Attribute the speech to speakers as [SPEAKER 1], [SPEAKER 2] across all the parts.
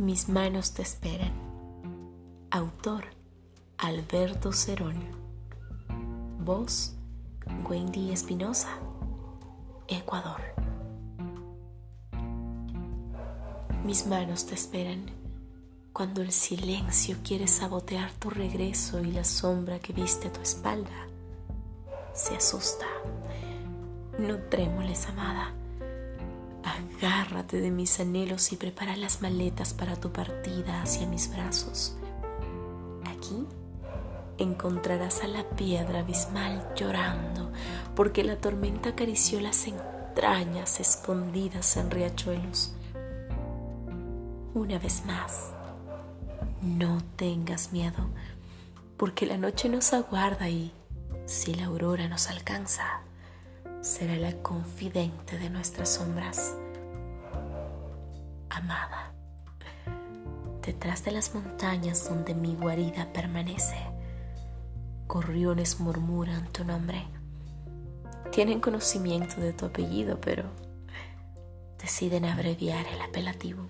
[SPEAKER 1] Mis manos te esperan. Autor Alberto Cerón. Voz Wendy Espinosa. Ecuador. Mis manos te esperan cuando el silencio quiere sabotear tu regreso y la sombra que viste a tu espalda se asusta. No trémoles, amada. Agárrate de mis anhelos y prepara las maletas para tu partida hacia mis brazos. Aquí encontrarás a la piedra abismal llorando porque la tormenta acarició las entrañas escondidas en riachuelos. Una vez más, no tengas miedo porque la noche nos aguarda y si la aurora nos alcanza, será la confidente de nuestras sombras. Amada, detrás de las montañas donde mi guarida permanece, gorriones murmuran tu nombre. Tienen conocimiento de tu apellido, pero deciden abreviar el apelativo.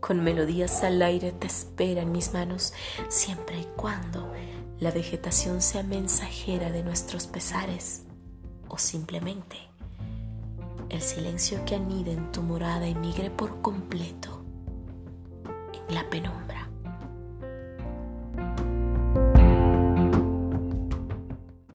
[SPEAKER 1] Con melodías al aire te esperan mis manos, siempre y cuando la vegetación sea mensajera de nuestros pesares o simplemente el silencio que anida en tu morada emigre por completo en la penumbra.